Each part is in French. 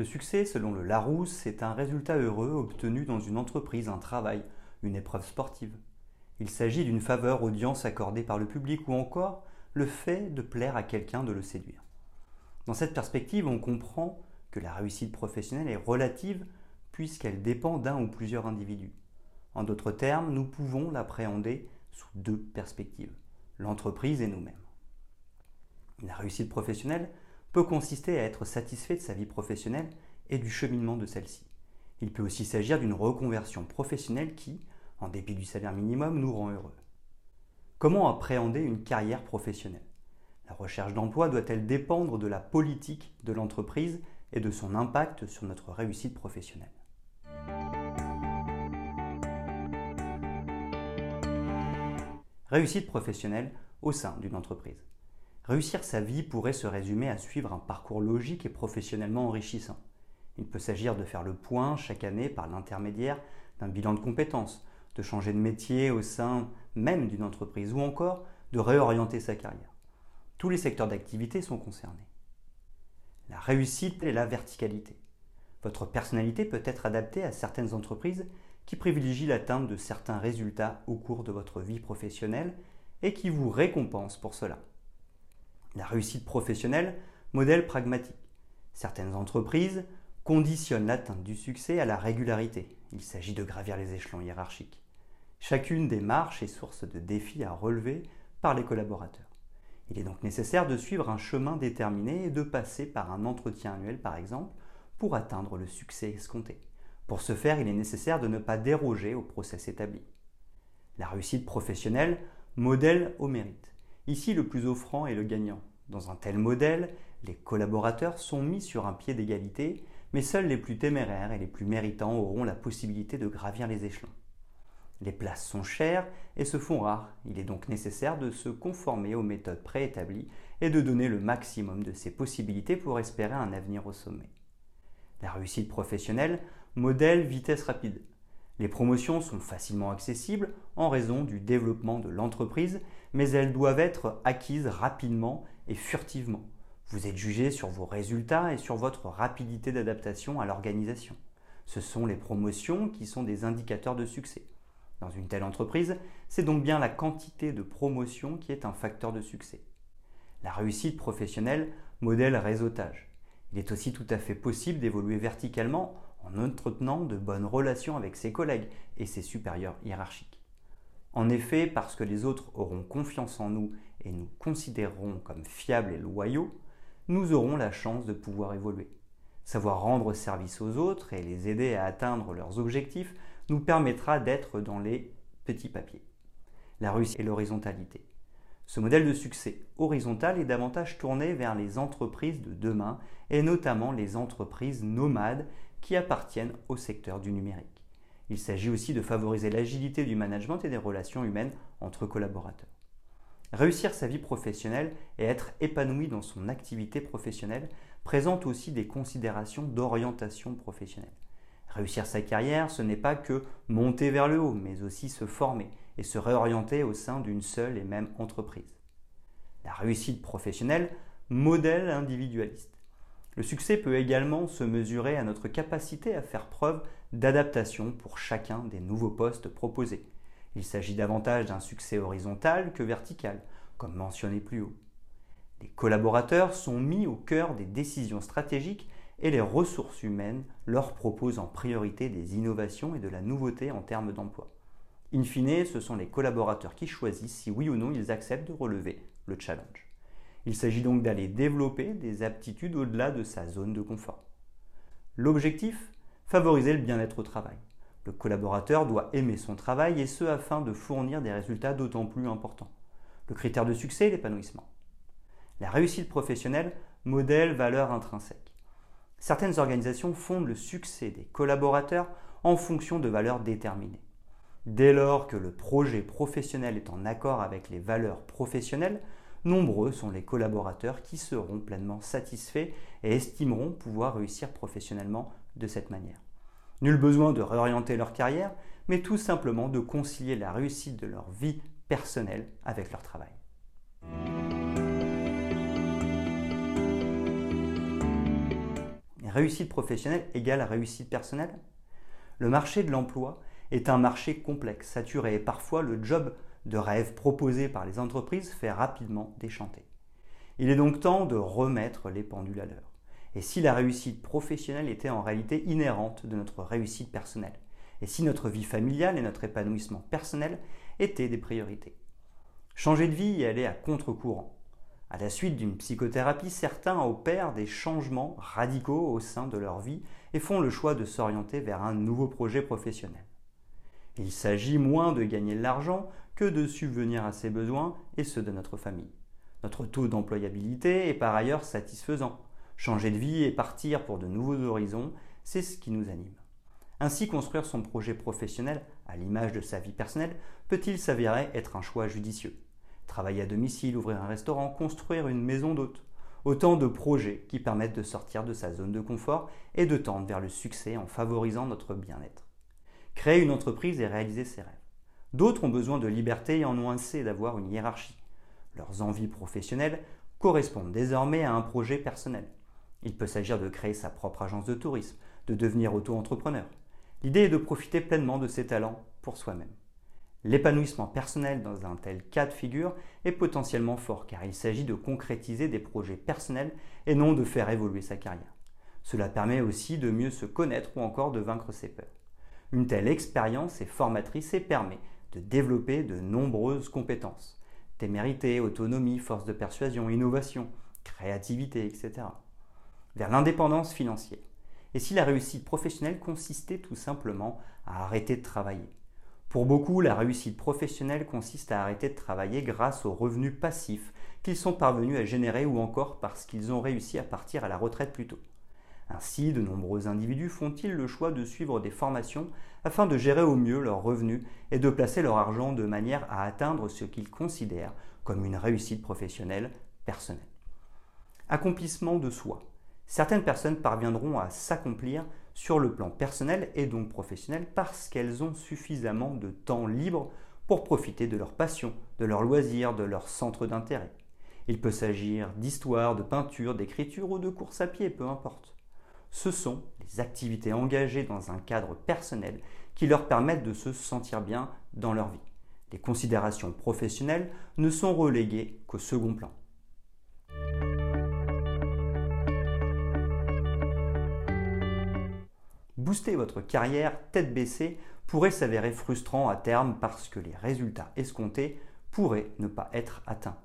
Le succès, selon le Larousse, c'est un résultat heureux obtenu dans une entreprise, un travail, une épreuve sportive. Il s'agit d'une faveur audience accordée par le public ou encore le fait de plaire à quelqu'un, de le séduire. Dans cette perspective, on comprend que la réussite professionnelle est relative puisqu'elle dépend d'un ou plusieurs individus. En d'autres termes, nous pouvons l'appréhender sous deux perspectives, l'entreprise et nous-mêmes. La réussite professionnelle peut consister à être satisfait de sa vie professionnelle et du cheminement de celle-ci. Il peut aussi s'agir d'une reconversion professionnelle qui, en dépit du salaire minimum, nous rend heureux. Comment appréhender une carrière professionnelle? La recherche d'emploi doit-elle dépendre de la politique de l'entreprise et de son impact sur notre réussite professionnelle? Réussite professionnelle au sein d'une entreprise. Réussir sa vie pourrait se résumer à suivre un parcours logique et professionnellement enrichissant. Il peut s'agir de faire le point chaque année par l'intermédiaire d'un bilan de compétences, de changer de métier au sein même d'une entreprise ou encore de réorienter sa carrière. Tous les secteurs d'activité sont concernés. La réussite et la verticalité. Votre personnalité peut être adaptée à certaines entreprises qui privilégient l'atteinte de certains résultats au cours de votre vie professionnelle et qui vous récompensent pour cela. La réussite professionnelle, modèle pragmatique. Certaines entreprises conditionnent l'atteinte du succès à la régularité. Il s'agit de gravir les échelons hiérarchiques. Chacune des marches est source de défis à relever par les collaborateurs. Il est donc nécessaire de suivre un chemin déterminé et de passer par un entretien annuel par exemple pour atteindre le succès escompté. Pour ce faire, il est nécessaire de ne pas déroger au process établi. La réussite professionnelle, modèle au mérite. Ici, le plus offrant est le gagnant. Dans un tel modèle, les collaborateurs sont mis sur un pied d'égalité, mais seuls les plus téméraires et les plus méritants auront la possibilité de gravir les échelons. Les places sont chères et se font rares. Il est donc nécessaire de se conformer aux méthodes préétablies et de donner le maximum de ses possibilités pour espérer un avenir au sommet. La réussite professionnelle, modèle vitesse rapide. Les promotions sont facilement accessibles en raison du développement de l'entreprise, mais elles doivent être acquises rapidement et furtivement. Vous êtes jugé sur vos résultats et sur votre rapidité d'adaptation à l'organisation. Ce sont les promotions qui sont des indicateurs de succès. Dans une telle entreprise, c'est donc bien la quantité de promotions qui est un facteur de succès. La réussite professionnelle, modèle réseautage. Il est aussi tout à fait possible d'évoluer verticalement en entretenant de bonnes relations avec ses collègues et ses supérieurs hiérarchiques. En effet, parce que les autres auront confiance en nous et nous considéreront comme fiables et loyaux, nous aurons la chance de pouvoir évoluer. Savoir rendre service aux autres et les aider à atteindre leurs objectifs nous permettra d'être dans les petits papiers. La réussite et l'horizontalité. Ce modèle de succès horizontal est davantage tourné vers les entreprises de demain et notamment les entreprises nomades qui appartiennent au secteur du numérique. Il s'agit aussi de favoriser l'agilité du management et des relations humaines entre collaborateurs. Réussir sa vie professionnelle et être épanoui dans son activité professionnelle présente aussi des considérations d'orientation professionnelle. Réussir sa carrière, ce n'est pas que monter vers le haut, mais aussi se former et se réorienter au sein d'une seule et même entreprise. La réussite professionnelle, modèle individualiste. Le succès peut également se mesurer à notre capacité à faire preuve d'adaptation pour chacun des nouveaux postes proposés. Il s'agit davantage d'un succès horizontal que vertical, comme mentionné plus haut. Les collaborateurs sont mis au cœur des décisions stratégiques et les ressources humaines leur proposent en priorité des innovations et de la nouveauté en termes d'emploi. In fine, ce sont les collaborateurs qui choisissent si oui ou non ils acceptent de relever le challenge. Il s'agit donc d'aller développer des aptitudes au-delà de sa zone de confort. L'objectif Favoriser le bien-être au travail. Le collaborateur doit aimer son travail et ce afin de fournir des résultats d'autant plus importants. Le critère de succès est l'épanouissement. La réussite professionnelle, modèle valeur intrinsèque. Certaines organisations fondent le succès des collaborateurs en fonction de valeurs déterminées. Dès lors que le projet professionnel est en accord avec les valeurs professionnelles, nombreux sont les collaborateurs qui seront pleinement satisfaits et estimeront pouvoir réussir professionnellement de cette manière. Nul besoin de réorienter leur carrière, mais tout simplement de concilier la réussite de leur vie personnelle avec leur travail. Réussite professionnelle égale réussite personnelle? Le marché de l'emploi est un marché complexe, saturé et parfois le job de rêve proposé par les entreprises fait rapidement déchanter. Il est donc temps de remettre les pendules à l'heure. Et si la réussite professionnelle était en réalité inhérente de notre réussite personnelle? Et si notre vie familiale et notre épanouissement personnel étaient des priorités? Changer de vie et aller à contre-courant. À la suite d'une psychothérapie, certains opèrent des changements radicaux au sein de leur vie et font le choix de s'orienter vers un nouveau projet professionnel. Il s'agit moins de gagner de l'argent que de subvenir à ses besoins et ceux de notre famille. Notre taux d'employabilité est par ailleurs satisfaisant. Changer de vie et partir pour de nouveaux horizons, c'est ce qui nous anime. Ainsi, construire son projet professionnel à l'image de sa vie personnelle peut-il s'avérer être un choix judicieux? Travailler à domicile, ouvrir un restaurant, construire une maison d'hôte. Autant de projets qui permettent de sortir de sa zone de confort et de tendre vers le succès en favorisant notre bien-être. Créer une entreprise et réaliser ses rêves. D'autres ont besoin de liberté et en ont assez d'avoir une hiérarchie. Leurs envies professionnelles correspondent désormais à un projet personnel. Il peut s'agir de créer sa propre agence de tourisme, de devenir auto-entrepreneur. L'idée est de profiter pleinement de ses talents pour soi-même. L'épanouissement personnel dans un tel cas de figure est potentiellement fort car il s'agit de concrétiser des projets personnels et non de faire évoluer sa carrière. Cela permet aussi de mieux se connaître ou encore de vaincre ses peurs. Une telle expérience est formatrice et permet de développer de nombreuses compétences. Témérité, autonomie, force de persuasion, innovation, créativité, etc. Vers l'indépendance financière. Et si la réussite professionnelle consistait tout simplement à arrêter de travailler? Pour beaucoup, la réussite professionnelle consiste à arrêter de travailler grâce aux revenus passifs qu'ils sont parvenus à générer ou encore parce qu'ils ont réussi à partir à la retraite plus tôt. Ainsi, de nombreux individus font-ils le choix de suivre des formations afin de gérer au mieux leurs revenus et de placer leur argent de manière à atteindre ce qu'ils considèrent comme une réussite professionnelle personnelle. Accomplissement de soi. Certaines personnes parviendront à s'accomplir sur le plan personnel et donc professionnel parce qu'elles ont suffisamment de temps libre pour profiter de leur passion, de leurs loisirs, de leur centre d'intérêt. Il peut s'agir d'histoire, de peinture, d'écriture ou de course à pied, peu importe. Ce sont les activités engagées dans un cadre personnel qui leur permettent de se sentir bien dans leur vie. Les considérations professionnelles ne sont reléguées qu'au second plan. Booster votre carrière tête baissée pourrait s'avérer frustrant à terme parce que les résultats escomptés pourraient ne pas être atteints.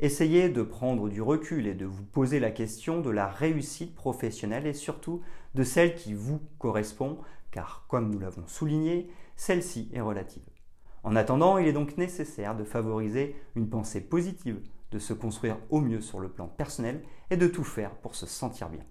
Essayez de prendre du recul et de vous poser la question de la réussite professionnelle et surtout de celle qui vous correspond, car comme nous l'avons souligné, celle-ci est relative. En attendant, il est donc nécessaire de favoriser une pensée positive, de se construire au mieux sur le plan personnel et de tout faire pour se sentir bien.